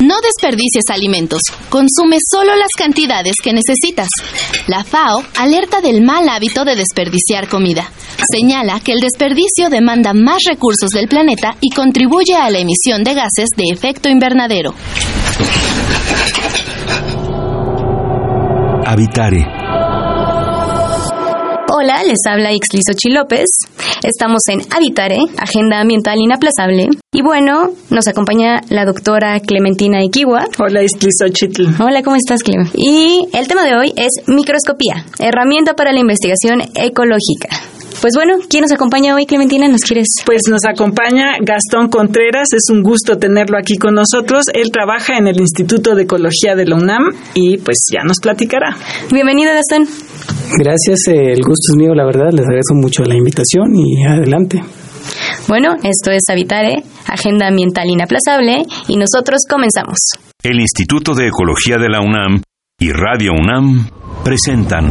No desperdicies alimentos. Consume solo las cantidades que necesitas. La FAO alerta del mal hábito de desperdiciar comida. Señala que el desperdicio demanda más recursos del planeta y contribuye a la emisión de gases de efecto invernadero. Habitare. Hola, les habla Ixlisochi López. Estamos en Habitare, Agenda Ambiental Inaplazable. Y bueno, nos acompaña la doctora Clementina Iquiwa. Hola, Ixlisochitl. Hola, ¿cómo estás, Clem? Y el tema de hoy es microscopía, herramienta para la investigación ecológica. Pues bueno, ¿quién nos acompaña hoy, Clementina? ¿Nos quieres? Pues nos acompaña Gastón Contreras, es un gusto tenerlo aquí con nosotros. Él trabaja en el Instituto de Ecología de la UNAM y pues ya nos platicará. Bienvenido, Gastón. Gracias, eh, el gusto es mío, la verdad, les agradezco mucho la invitación y adelante. Bueno, esto es Habitare, Agenda Ambiental Inaplazable, y nosotros comenzamos. El Instituto de Ecología de la UNAM y Radio UNAM presentan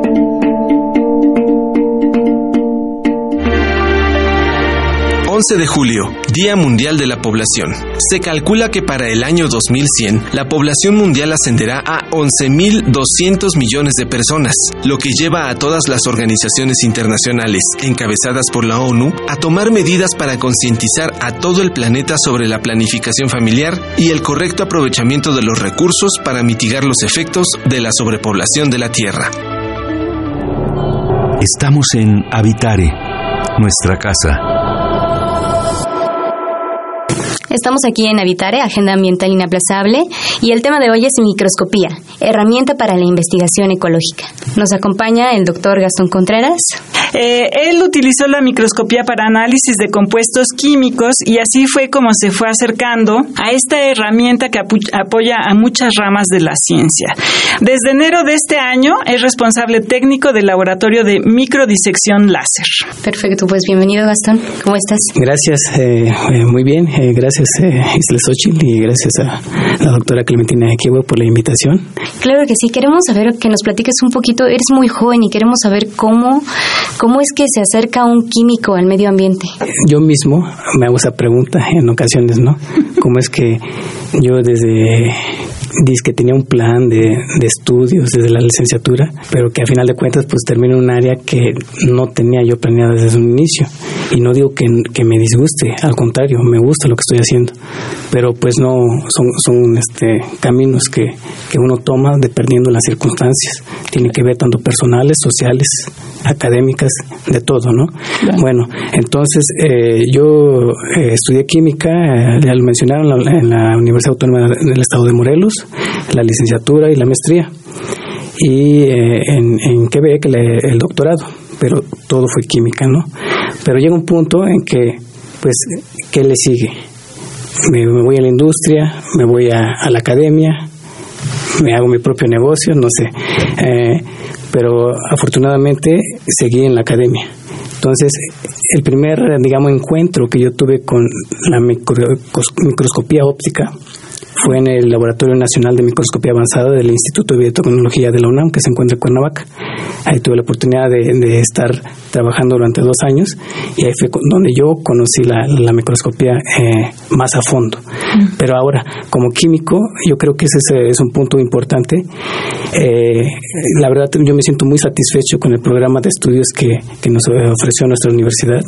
11 de julio, Día Mundial de la Población. Se calcula que para el año 2100 la población mundial ascenderá a 11.200 millones de personas, lo que lleva a todas las organizaciones internacionales, encabezadas por la ONU, a tomar medidas para concientizar a todo el planeta sobre la planificación familiar y el correcto aprovechamiento de los recursos para mitigar los efectos de la sobrepoblación de la Tierra. Estamos en Habitare, nuestra casa. Estamos aquí en Habitare, Agenda Ambiental Inaplazable, y el tema de hoy es microscopía, herramienta para la investigación ecológica. Nos acompaña el doctor Gastón Contreras. Eh, él utilizó la microscopía para análisis de compuestos químicos y así fue como se fue acercando a esta herramienta que apoya a muchas ramas de la ciencia. Desde enero de este año es responsable técnico del laboratorio de microdisección láser. Perfecto, pues bienvenido Gastón. ¿Cómo estás? Gracias, eh, eh, muy bien. Eh, gracias, eh, Isla Xochitl, y gracias a la doctora Clementina Equivo por la invitación. Claro que sí, queremos saber que nos platiques un poquito. Eres muy joven y queremos saber cómo, cómo es que se acerca un químico al medio ambiente. Yo mismo me hago esa pregunta en ocasiones, ¿no? ¿Cómo es que yo desde dice que tenía un plan de, de, estudios desde la licenciatura, pero que a final de cuentas pues termino en un área que no tenía yo planeado desde un inicio. Y no digo que, que, me disguste, al contrario, me gusta lo que estoy haciendo, pero pues no son, son este, caminos que, que uno toma dependiendo de las circunstancias. Tiene que ver tanto personales, sociales, académicas, de todo, ¿no? Claro. Bueno, entonces eh, yo eh, estudié química, eh, ya lo mencionaron, en la, en la Universidad Autónoma del Estado de Morelos, la licenciatura y la maestría. Y eh, en, en, Quebec le, el doctorado, pero todo fue química, ¿no? Pero llega un punto en que, pues, ¿qué le sigue? Me, voy a la industria, me voy a, la academia, me hago mi propio negocio, no sé. Eh, pero afortunadamente seguí en la academia. Entonces, el primer, digamos, encuentro que yo tuve con la micro, microscopía óptica fue en el Laboratorio Nacional de Microscopía Avanzada del Instituto de Biotecnología de la UNAM, que se encuentra en Cuernavaca. Ahí tuve la oportunidad de, de estar trabajando durante dos años y ahí fue donde yo conocí la, la microscopía eh, más a fondo. Pero ahora, como químico, yo creo que ese es un punto importante. Eh, la verdad, yo me siento muy satisfecho con el programa de estudios que, que nos ofreció nuestra universidad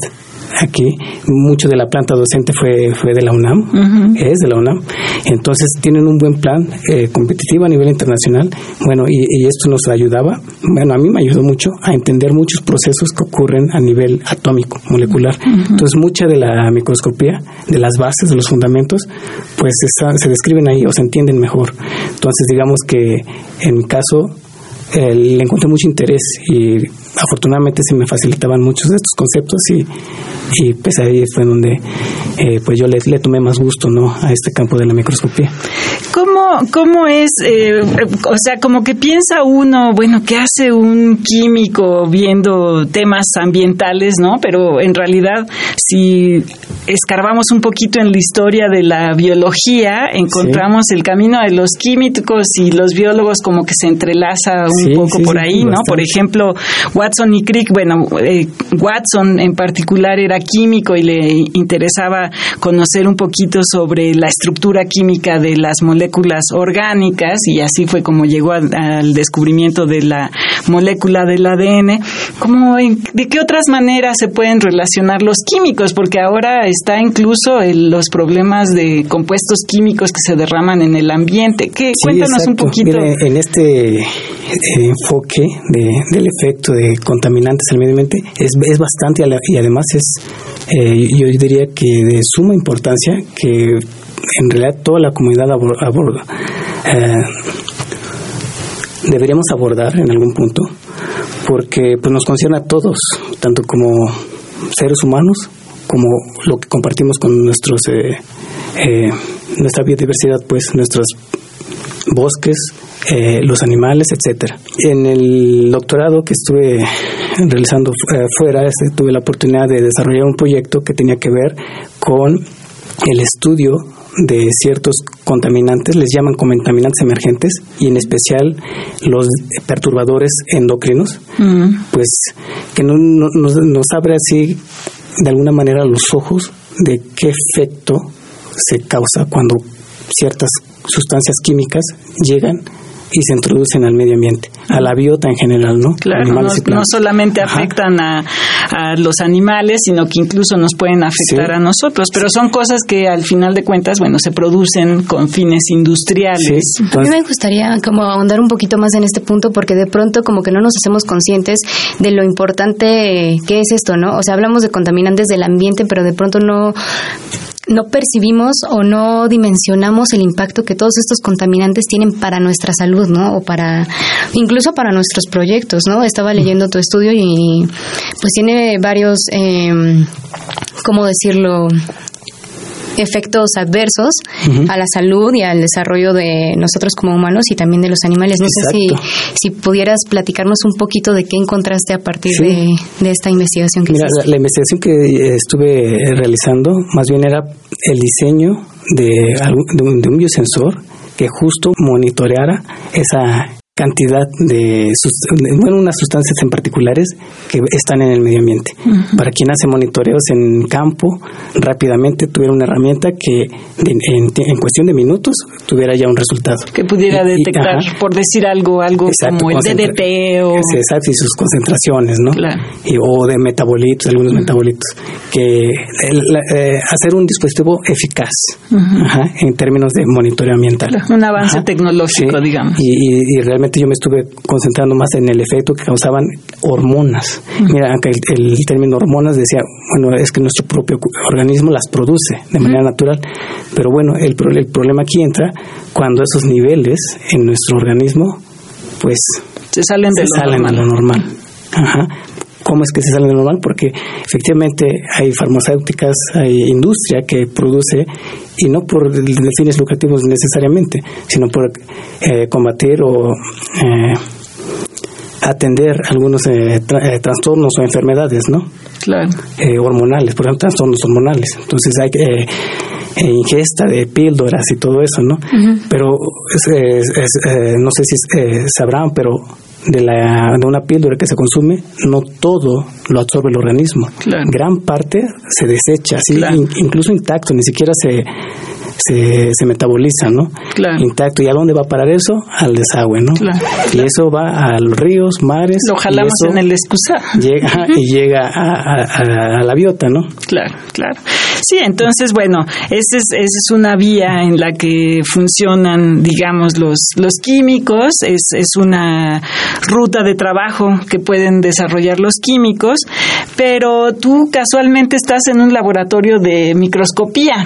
aquí. Mucho de la planta docente fue, fue de la UNAM, es de la UNAM. Entonces tienen un buen plan eh, competitivo a nivel internacional. Bueno, y, y, esto nos ayudaba, bueno, a mí me ayudó mucho a entender muchos procesos que ocurren a nivel atómico, molecular. Entonces, mucha de la microscopía, de las bases, de los fundamentos, pues se describen ahí o se entienden mejor. Entonces, digamos que en mi caso, eh, le encontré mucho interés y afortunadamente se me facilitaban muchos de estos conceptos y, y pues ahí fue donde eh, pues yo le, le, tomé más gusto no a este campo de la microscopía. ¿Cómo, cómo es, eh, o sea, como que piensa uno, bueno, ¿qué hace un químico viendo temas ambientales, no? Pero en realidad, si escarbamos un poquito en la historia de la biología, encontramos sí. el camino de los químicos y los biólogos como que se entrelaza un sí, poco sí, por ahí, ¿no? Por ejemplo, Watson y Crick, bueno, eh, Watson en particular era químico y le interesaba conocer un poquito sobre la estructura química de las moléculas orgánicas y así fue como llegó a, al descubrimiento de la molécula del ADN. ¿Cómo, ¿De qué otras maneras se pueden relacionar los químicos? Porque ahora está incluso el, los problemas de compuestos químicos que se derraman en el ambiente. ¿Qué? Cuéntanos exacto. un poquito. En este eh, enfoque de, del efecto de contaminantes al medio ambiente es, es bastante y además es, eh, yo diría que de suma importancia que en realidad toda la comunidad aborda. Eh, deberíamos abordar en algún punto porque pues nos concierne a todos, tanto como seres humanos como lo que compartimos con nuestros eh, nuestra biodiversidad, pues nuestros bosques, eh, los animales, etcétera. En el doctorado que estuve realizando fuera, este, tuve la oportunidad de desarrollar un proyecto que tenía que ver con el estudio de ciertos contaminantes, les llaman contaminantes emergentes, y en especial los perturbadores endocrinos, mm. pues que no, no, nos, nos abre así de alguna manera los ojos de qué efecto se causa cuando ciertas sustancias químicas llegan y se introducen al medio ambiente, a la biota en general, ¿no? Claro, no, no, solamente Ajá. afectan a, a, los animales, sino que incluso nos pueden afectar sí. a nosotros, pero son cosas que al final de cuentas, bueno, se producen con fines industriales. Sí. A mí me gustaría como ahondar un poquito más en este punto porque de pronto como que no nos hacemos conscientes de lo importante que es esto, ¿no? O sea, hablamos de contaminantes del ambiente, pero de pronto no no percibimos o no dimensionamos el impacto que todos estos contaminantes tienen para nuestra salud, ¿no? O para, incluso para nuestros proyectos, ¿no? Estaba leyendo tu estudio y pues tiene varios, eh, ¿cómo decirlo? efectos adversos uh -huh. a la salud y al desarrollo de nosotros como humanos y también de los animales. No Exacto. sé si, si pudieras platicarnos un poquito de qué encontraste a partir sí. de, de, esta investigación que Mira, la, la, investigación que estuve realizando más bien era el diseño de, de, un, de un biosensor que justo monitoreara esa cantidad de, bueno, unas sustancias en particulares que están en el medio ambiente. Uh -huh. Para quien hace monitoreos en campo, rápidamente tuviera una herramienta que de, en, en, cuestión de minutos tuviera ya un resultado. Que pudiera detectar, y, por decir algo, algo exacto, como el DDT o... Exacto, y sus concentraciones, ¿no? Claro. Y, o de metabolitos, algunos uh -huh. metabolitos. Que el, eh, hacer un dispositivo eficaz uh -huh. ajá, en términos de monitoreo ambiental. Claro. Un avance ajá. tecnológico, sí. digamos. Y, y, y realmente yo me estuve concentrando más en el efecto que causaban hormonas. Uh -huh. Mira, el, el, término hormonas decía, bueno, es que nuestro propio organismo las produce de manera uh -huh. natural, pero bueno, el, el problema aquí entra cuando esos niveles en nuestro organismo, pues, se salen de, se lo, salen normal. de lo normal. Ajá. ¿Cómo es que se salen de lo normal? Porque efectivamente hay farmacéuticas, hay industria que produce, y no por fines lucrativos necesariamente, sino por eh, combatir o eh, atender algunos eh, tra trastornos o enfermedades, ¿no? Claro. hormonales, por ejemplo, trastornos hormonales. Entonces hay que eh, ingesta de píldoras y todo eso, ¿no? Uh -huh. Pero es, es, es, eh, no sé si eh, sabrán, pero de, la, de una píldora que se consume, no todo lo absorbe el organismo. Claro. Gran parte se desecha, ¿sí? claro. In, incluso intacto, ni siquiera se se, se metaboliza, ¿no? Intacto. ¿Y a dónde va a parar eso? Al desagüe, ¿no? Y eso va a los ríos, mares. Lo jalamos en el excusado. Llega, y llega a, a, la biota, ¿no? Claro, claro. Sí, entonces, bueno, esa es, esa es una vía en la que funcionan, digamos, los, los químicos, es, es una ruta de trabajo que pueden desarrollar los químicos, pero tú casualmente estás en un laboratorio de microscopía.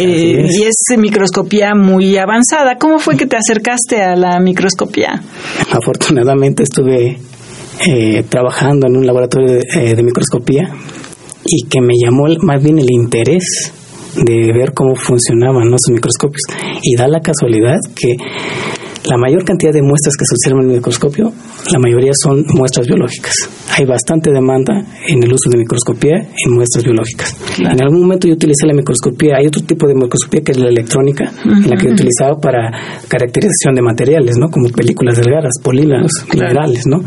Eh, y es microscopía muy avanzada. ¿Cómo fue que te acercaste a la microscopía? Afortunadamente estuve eh, trabajando en un laboratorio de, eh, de microscopía y que me llamó más bien el interés de ver cómo funcionaban los microscopios. Y da la casualidad que la mayor cantidad de muestras que se observan en el microscopio, la mayoría son muestras biológicas. Hay bastante demanda en el uso de microscopía en muestras biológicas. En algún momento yo utilicé la microscopía, hay otro tipo de microscopía que es la electrónica, en la que he utilizado para caracterización de materiales, ¿no? Como películas delgadas, polímeros, minerales, ¿no?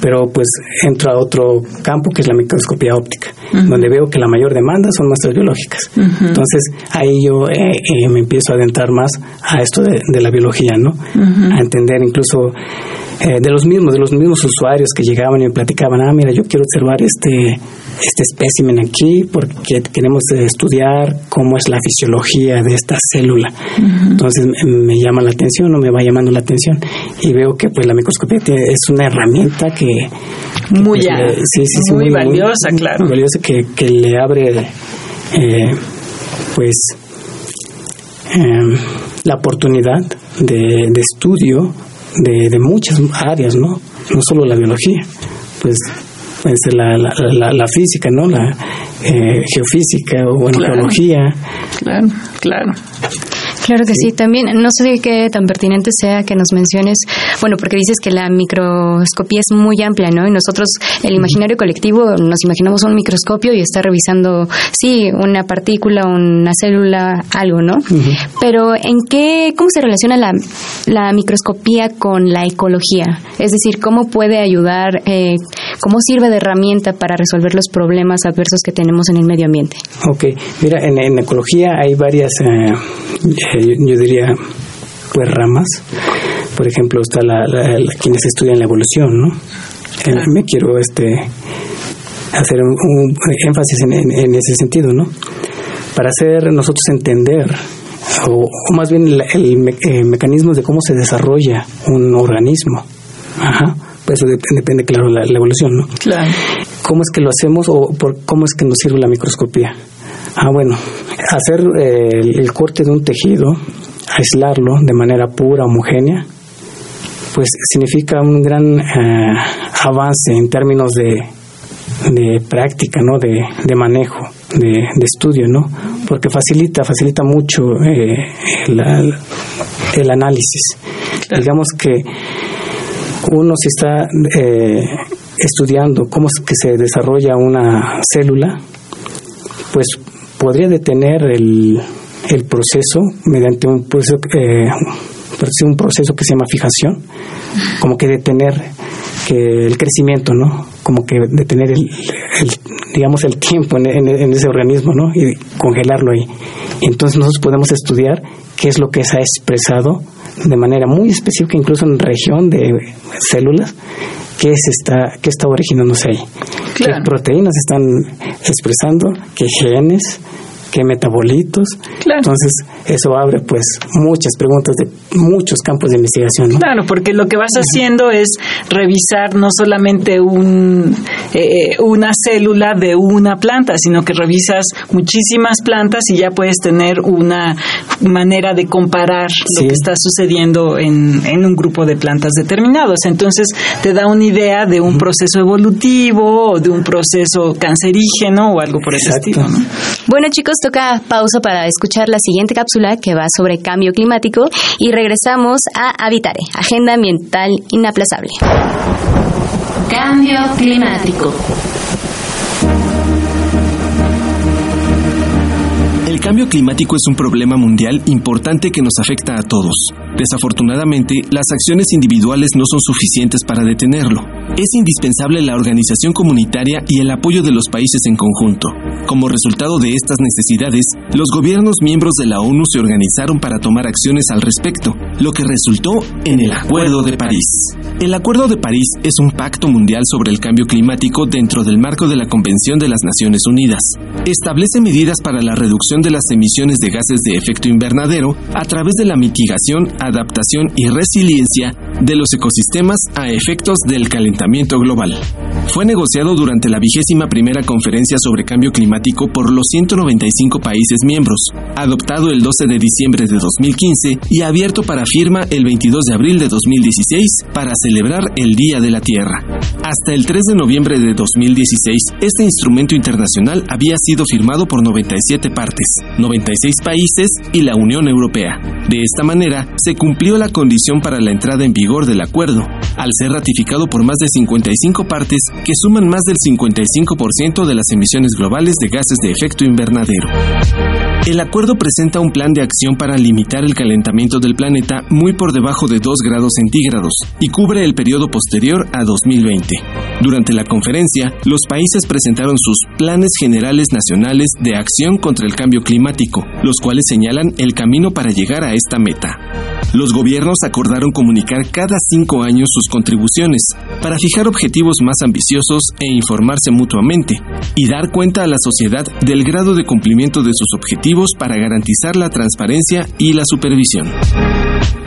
Pero pues entro a otro campo que es la microscopía óptica, donde veo que la mayor demanda son muestras biológicas. Entonces ahí yo eh, eh, me empiezo a adentrar más a esto de, de la biología, ¿no? A entender incluso eh, de los mismos, de los mismos usuarios que llegaban y me platicaban, ah, mira, yo quiero observar este, este espécimen aquí porque queremos estudiar cómo es la fisiología de esta célula. Entonces me, llama la atención o me va llamando la atención y veo que pues la microscopía es una herramienta que... Muy, pues, muy, valiosa, claro. Muy valiosa que, que le abre eh, pues em, la oportunidad de, estudio de, de, muchas áreas, ¿no? No solo la biología, pues, pues la, la, la, física, ¿no? La eh, geofísica o bueno, geología. Claro, claro. Claro que sí. también no sé qué tan pertinente sea que nos menciones, bueno, porque dices que la microscopía es muy amplia, ¿no? Y nosotros, el imaginario colectivo, nos imaginamos un microscopio y está revisando, sí, una partícula, una célula, algo, ¿no? Pero ¿en qué, cómo se relaciona la, la, microscopía con la ecología? Es decir, ¿cómo puede ayudar, eh, cómo sirve de herramienta para resolver los problemas adversos que tenemos en el medio ambiente? Ok, mira, en, ecología hay varias... Eh, yo, diría, pues ramas. Por ejemplo, está la, quienes estudian la evolución, ¿no? me quiero este hacer un, énfasis en, ese sentido, ¿no? Para hacer nosotros entender, o, más bien el, eh, mecanismo de cómo se desarrolla un organismo. Ajá. Pues eso depende, claro, la, la evolución, ¿no? Claro. ¿Cómo es que lo hacemos o por cómo es que nos sirve la microscopía? Ah, bueno, hacer eh, el, corte de un tejido, aislarlo de manera pura, homogénea, pues significa un gran eh, avance en términos de, de práctica, ¿no? De, de manejo, de, de, estudio, ¿no? Porque facilita, facilita mucho eh, el, el, análisis. Digamos que uno si está estudiando cómo es que se desarrolla una célula, pues podría detener el, el proceso mediante un proceso, eh, un proceso que se llama fijación, como que detener que el crecimiento, ¿no? Como que detener el, digamos el tiempo en, ese organismo, ¿no? Y congelarlo ahí. entonces nosotros podemos estudiar qué es lo que se ha expresado de manera muy específica, incluso en región de células, qué se está, qué está originándose ahí. Qué proteínas están expresando, qué genes, qué metabolitos. Entonces, eso abre pues muchas preguntas de muchos campos de investigación. Claro, porque lo que vas haciendo es revisar no solamente un, eh, una célula de una planta, sino que revisas muchísimas plantas y ya puedes tener una manera de comparar lo que está sucediendo en, en un grupo de plantas determinados. Entonces, te da una idea de un proceso evolutivo o de un proceso cancerígeno o algo por ese estilo. Bueno, chicos, toca pausa para escuchar la siguiente cápsula que va sobre cambio climático y regresamos a Habitare, Agenda Ambiental Inaplazable. Cambio climático cambio climático es un problema mundial importante que nos afecta a todos. Desafortunadamente, las acciones individuales no son suficientes para detenerlo. Es indispensable la organización comunitaria y el apoyo de los países en conjunto. Como resultado de estas necesidades, los gobiernos miembros de la ONU se organizaron para tomar acciones al respecto, lo que resultó en el Acuerdo de París. El Acuerdo de París es un pacto mundial sobre el cambio climático dentro del marco de la Convención de las Naciones Unidas. Establece medidas para la reducción de las emisiones de gases de efecto invernadero a través de la mitigación, adaptación y resiliencia de los ecosistemas a efectos del calentamiento global. Fue negociado durante la vigésima primera conferencia sobre cambio climático por los 195 países miembros, adoptado el 12 de diciembre de 2015 y abierto para firma el 22 de abril de 2016 para celebrar el Día de la Tierra. Hasta el 3 de noviembre de 2016, este instrumento internacional había sido firmado por 97 partes, 96 países y la Unión Europea. De esta manera, se cumplió la condición para la entrada en vigor del acuerdo, al ser ratificado por más de 55 partes que suman más del 55% de las emisiones globales de gases de efecto invernadero. El acuerdo presenta un plan de acción para limitar el calentamiento del planeta muy por debajo de 2 grados centígrados y cubre el periodo posterior a 2020. Durante la conferencia, los países presentaron sus planes generales nacionales de acción contra el cambio climático, los cuales señalan el camino para llegar a esta meta. Los gobiernos acordaron comunicar cada cinco años sus contribuciones para fijar objetivos más ambiciosos e informarse mutuamente y dar cuenta a la sociedad del grado de cumplimiento de sus objetivos para garantizar la transparencia y la supervisión.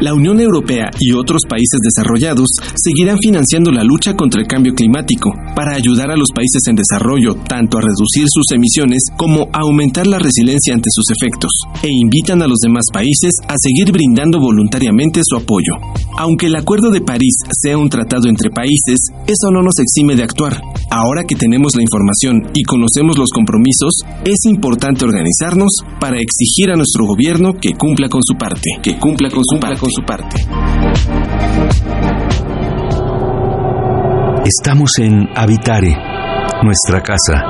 La Unión Europea y otros países desarrollados seguirán financiando la lucha contra el cambio climático para ayudar a los países en desarrollo tanto a reducir sus emisiones como a aumentar la resiliencia ante sus efectos e invitan a los demás países a seguir brindando voluntariamente su apoyo. Aunque el Acuerdo de París sea un tratado entre países, eso no nos exime de actuar. Ahora que tenemos la información y conocemos los compromisos, es importante organizarnos para exigir a nuestro gobierno que cumpla con su parte, que cumpla con su parte. Parte. Estamos en Habitare, nuestra casa.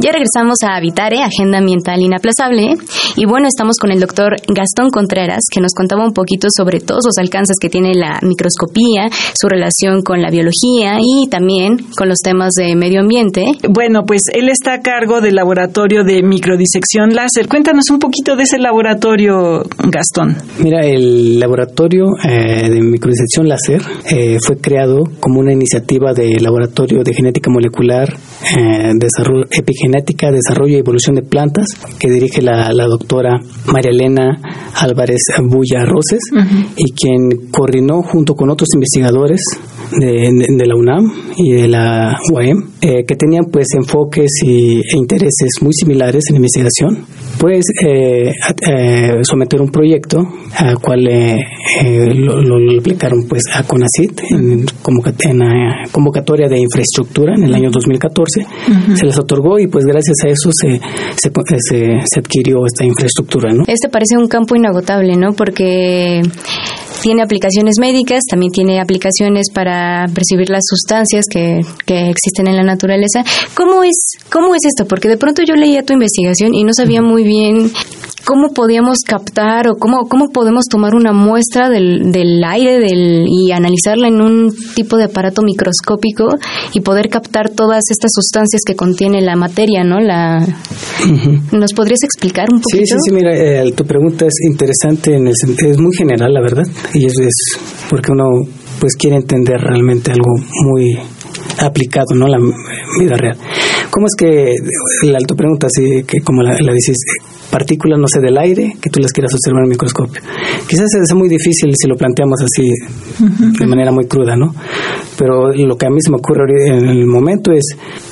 Ya regresamos a Habitare, Agenda Ambiental Inaplazable. Y bueno, estamos con el doctor Gastón Contreras, que nos contaba un poquito sobre todos los alcances que tiene la microscopía, su relación con la biología y también con los temas de medio ambiente. Bueno, pues él está a cargo del laboratorio de microdisección láser. Cuéntanos un poquito de ese laboratorio, Gastón. Mira, el laboratorio eh, de microdisección láser eh, fue creado como una iniciativa de laboratorio de genética molecular, eh, desarrollo epigenética Genética, Desarrollo y Evolución de Plantas, que dirige la, doctora María Elena Álvarez Bulla Roses, y quien coordinó junto con otros investigadores de, la UNAM y de la UAM, eh, que tenían pues enfoques y, e intereses muy similares en investigación, pues eh, eh, someter un proyecto al cual lo, lo, aplicaron pues a CONACIT en, convocatoria de infraestructura en el año 2014, se les otorgó y pues gracias a eso se, se, se, adquirió esta infraestructura. ¿no? Este parece un campo inagotable, ¿no? Porque tiene aplicaciones médicas, también tiene aplicaciones para percibir las sustancias que, que existen en la naturaleza. ¿Cómo es, ¿Cómo es esto? Porque de pronto yo leía tu investigación y no sabía muy bien cómo podíamos captar o cómo, cómo podemos tomar una muestra del, del aire del, y analizarla en un tipo de aparato microscópico y poder captar todas estas sustancias que contiene la materia, ¿no? La, ¿Nos podrías explicar un poquito? Sí, sí, sí, mira, eh, tu pregunta es interesante, en el, es muy general, la verdad, y es, es porque uno pues quiere entender realmente algo muy aplicado, ¿no? La vida real. ¿Cómo es que, la, tu pregunta, así que como la, la dices, partículas, no sé, del aire que tú las quieras observar en el microscopio. Quizás sea muy difícil si lo planteamos así de manera muy cruda, ¿no? Pero lo que a mí se me ocurre en el momento es,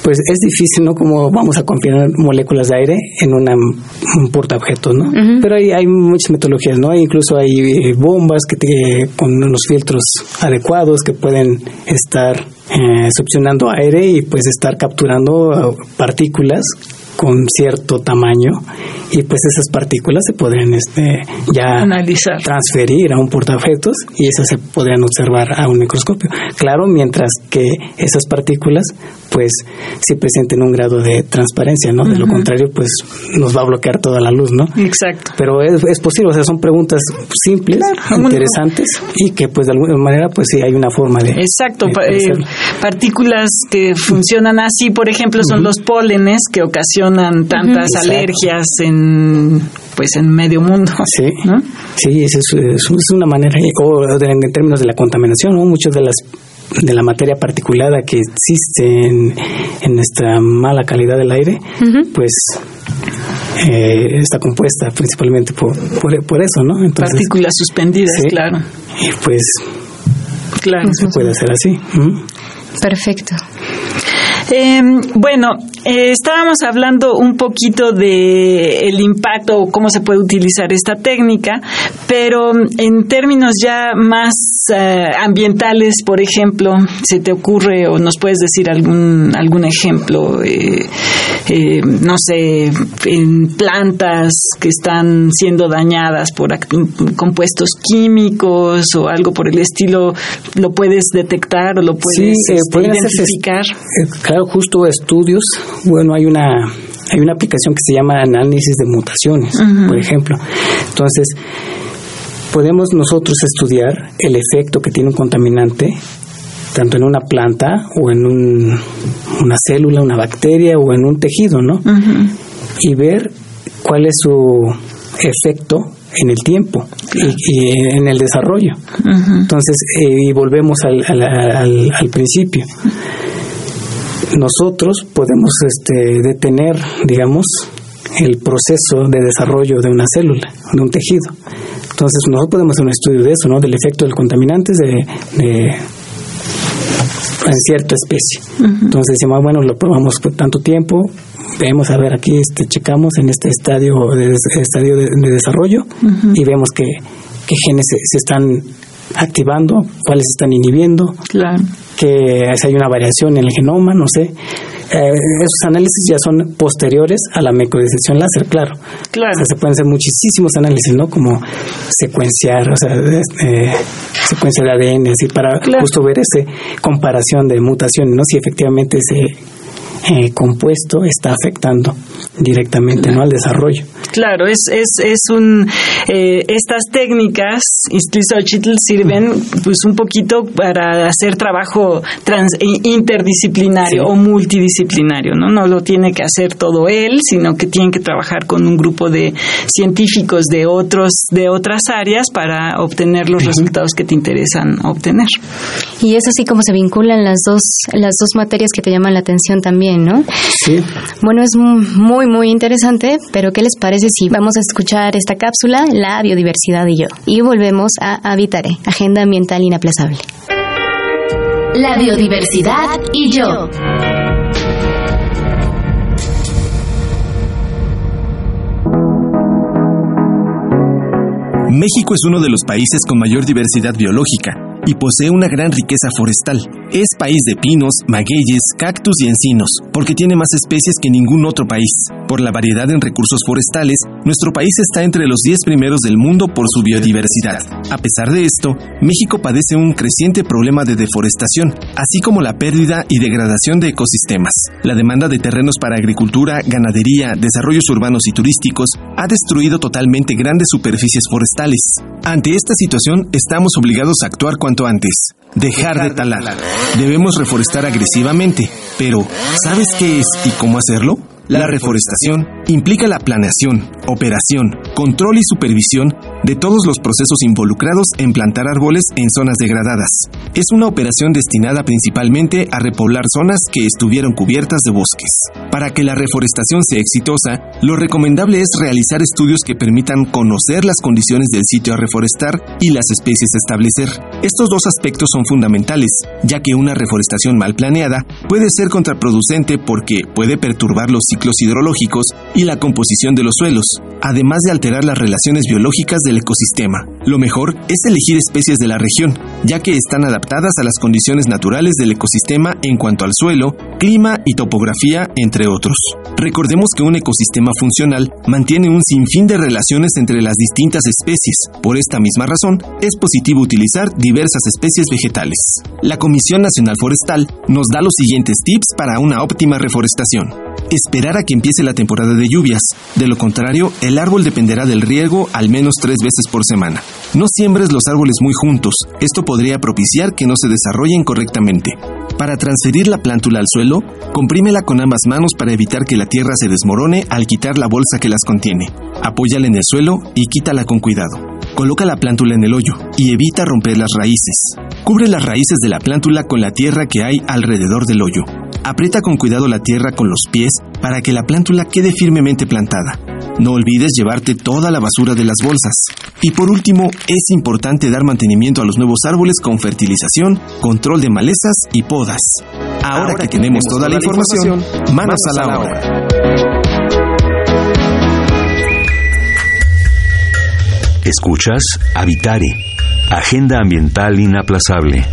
pues es difícil, ¿no? Como vamos a confinar moléculas de aire en una, un portaobjetos, ¿no? Pero hay, hay muchas metodologías, ¿no? Incluso hay eh, bombas que con unos filtros adecuados que pueden estar eh, succionando aire y pues estar capturando partículas con cierto tamaño y pues esas partículas se podrían este, ya Analizar. transferir a un portaefectos y esas se podrían observar a un microscopio. Claro, mientras que esas partículas pues sí presenten un grado de transparencia, ¿no? De lo contrario pues nos va a bloquear toda la luz, ¿no? Exacto. Pero es, es posible, o sea, son preguntas simples, interesantes y que pues de alguna manera pues sí hay una forma de... Exacto, de eh, partículas que funcionan así, por ejemplo, son los pólenes que ocasionan tantas Exacto. alergias en pues en medio mundo. Sí, ¿no? sí, esa es, es- es una manera, o de- en términos de la contaminación, ¿no? muchas de las de la materia particulada que existe en, en nuestra mala calidad del aire, pues eh, está compuesta principalmente por, por, por eso, ¿no? Entonces, Partículas suspendidas, Sí. claro. y pues Claro. se puede hacer así. ¿m? Perfecto. Eh, bueno, eh, estábamos hablando un poquito de el impacto o cómo se puede utilizar esta técnica, pero en términos ya más eh, ambientales, por ejemplo, ¿se te ocurre o nos puedes decir algún algún ejemplo? eh, eh, no sé, en plantas que están siendo dañadas por compuestos químicos o algo por el estilo, ¿lo puedes detectar o lo puedes Sí, eh, este, pueden hacerse identificar? Eh, justo estudios. Bueno, hay una hay una aplicación que se llama análisis de mutaciones, por ejemplo. Entonces, podemos nosotros estudiar el efecto que tiene un contaminante tanto en una planta o en un- una célula, una bacteria o en un tejido, ¿no? Y ver cuál es su efecto en el tiempo y, y en el desarrollo. Entonces, eh, y volvemos al, al, al- al principio. Nosotros podemos este, detener, digamos, el proceso de desarrollo de una célula, de un tejido. Entonces, nosotros podemos hacer un estudio de eso, ¿no? Del efecto del contaminante de, de- en cierta especie. Entonces decimos, ah, bueno, lo probamos por tanto tiempo, vemos, a ver, aquí este, checamos en este estadio de, estadio de, de desarrollo y vemos que, qué genes se, se están activando, cuáles están inhibiendo, Claro. que si hay una variación en el genoma, no sé. Eh, esos análisis ya son posteriores a la microdisección láser, claro. Claro. O sea, se pueden hacer muchísimos análisis, ¿no? Como secuenciar, o sea, eh, secuencia de ADN, así para Claro. justo ver esa comparación de mutaciones, ¿no? Si efectivamente ese eh, compuesto está afectando directamente, ¿no? Al desarrollo. Claro, es, es, es un, eh, estas técnicas, Istlizochitl, sirven pues un poquito para hacer trabajo trans, interdisciplinario Sí. o multidisciplinario, ¿no? No lo tiene que hacer todo él, sino que tiene que trabajar con un grupo de científicos de otros, de otras áreas para obtener los resultados que te interesan obtener. Y es así como se vinculan las dos, las dos materias que te llaman la atención también, ¿no? Sí. Bueno, es muy, muy interesante, pero ¿qué les parece si vamos a escuchar esta cápsula, La biodiversidad y yo? Y volvemos a Habitare, Agenda Ambiental Inaplazable. La biodiversidad y yo. México es uno de los países con mayor diversidad biológica y posee una gran riqueza forestal. Es país de pinos, magueyes, cactus y encinos, porque tiene más especies que ningún otro país. Por la variedad en recursos forestales, nuestro país está entre los 10 primeros del mundo por su biodiversidad. A pesar de esto, México padece un creciente problema de deforestación, así como la pérdida y degradación de ecosistemas. La demanda de terrenos para agricultura, ganadería, desarrollos urbanos y turísticos ha destruido totalmente grandes superficies forestales. Ante esta situación, estamos obligados a actuar cuanto antes. Dejar de talar. Debemos reforestar agresivamente, pero ¿sabes qué es y cómo hacerlo? La reforestación implica la planeación, operación, control y supervisión de todos los procesos involucrados en plantar árboles en zonas degradadas. Es una operación destinada principalmente a repoblar zonas que estuvieron cubiertas de bosques. Para que la reforestación sea exitosa, lo recomendable es realizar estudios que permitan conocer las condiciones del sitio a reforestar y las especies a establecer. Estos dos aspectos son fundamentales, ya que una reforestación mal planeada puede ser contraproducente porque puede perturbar los ciclos hidrológicos y la composición de los suelos, además de alterar las relaciones biológicas del ecosistema. Lo mejor es elegir especies de la región, ya que están adaptadas a las condiciones naturales del ecosistema en cuanto al suelo, clima y topografía, entre otros. Recordemos que un ecosistema funcional mantiene un sinfín de relaciones entre las distintas especies. Por esta misma razón, es positivo utilizar diversas especies vegetales. La Comisión Nacional Forestal nos da los siguientes tips para una óptima reforestación. Esperar a que empiece la temporada de lluvias. De lo contrario, el árbol dependerá del riego al menos tres veces por semana. No siembres los árboles muy juntos. Esto podría propiciar que no se desarrollen correctamente. Para transferir la plántula al suelo, comprímela con ambas manos para evitar que la tierra se desmorone al quitar la bolsa que las contiene. Apóyala en el suelo y quítala con cuidado. Coloca la plántula en el hoyo y evita romper las raíces. Cubre las raíces de la plántula con la tierra que hay alrededor del hoyo. Aprieta con cuidado la tierra con los pies para que la plántula quede firmemente plantada. No olvides llevarte toda la basura de las bolsas. Y por último, es importante dar mantenimiento a los nuevos árboles con fertilización, control de malezas y podas. Ahora, que, tenemos toda, la información, manos, a la obra. Escuchas Habitare, Agenda Ambiental Inaplazable.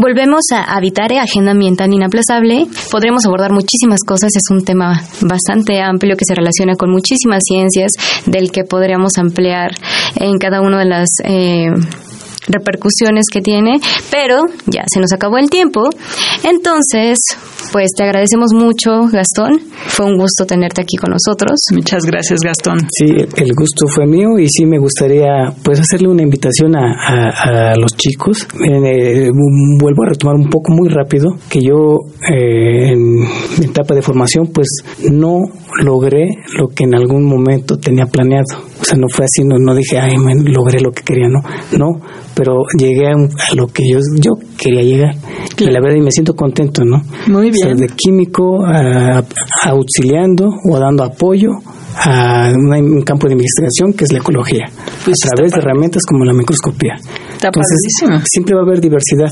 Volvemos a Habitare, Agenda Ambiental Inaplazable. Podremos abordar muchísimas cosas, es un tema bastante amplio que se relaciona con muchísimas ciencias, del que podríamos ampliar en cada una de las... Eh, repercusiones que tiene, pero ya se nos acabó el tiempo. Entonces, pues te agradecemos mucho, Gastón. Fue un gusto tenerte aquí con nosotros. Muchas gracias, Gastón. Sí, el gusto fue mío y sí me gustaría pues hacerle una invitación a, los chicos. Eh, vuelvo a retomar un poco muy rápido que yo eh, en mi etapa de formación pues no logré lo que en algún momento tenía planeado. O sea, no fue así, no, no dije, ay, logré lo que quería, no. No, pero llegué a, lo que yo, yo quería llegar. Y la verdad, y me siento contento, ¿no? Muy bien. de químico, auxiliando o dando apoyo a un campo de investigación que es la ecología, pues a través de herramientas como la microscopía. Entonces, siempre va a haber diversidad,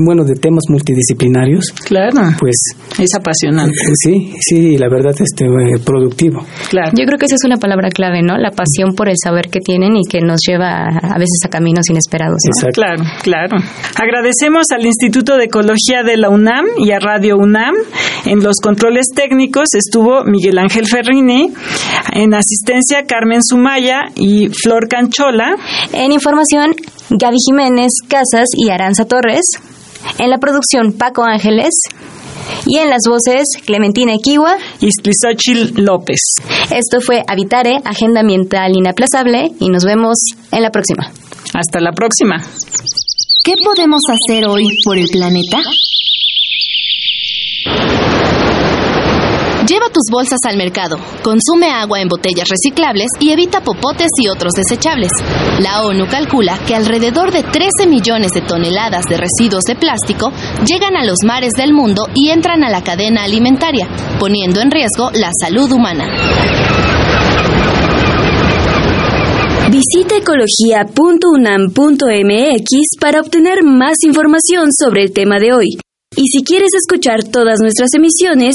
bueno, de temas multidisciplinarios. Claro. Pues es apasionante. Eh, sí, sí, la verdad este eh, productivo. Claro. Yo creo que esa es una palabra clave, ¿no? La pasión por el saber que tienen y que nos lleva a, veces a caminos inesperados. Exacto. Claro, claro. Agradecemos al Instituto de Ecología de la UNAM y a Radio UNAM. En los controles técnicos estuvo Miguel Ángel Ferrini, en asistencia Carmen Sumaya y Flor Canchola. En información Gaby Jiménez Casas y Aranza Torres. En la producción Paco Ángeles. Y en las voces Clementina Equiwa y Xochitl López. Esto fue Habitare, Agenda Ambiental Inaplazable, y nos vemos en la próxima. Hasta la próxima. ¿Qué podemos hacer hoy por el planeta? Lleva tus bolsas al mercado, consume agua en botellas reciclables y evita popotes y otros desechables. La ONU calcula que alrededor de 13 millones de toneladas de residuos de plástico llegan a los mares del mundo y entran a la cadena alimentaria, poniendo en riesgo la salud humana. Visita ecología.unam.mx para obtener más información sobre el tema de hoy. Y si quieres escuchar todas nuestras emisiones,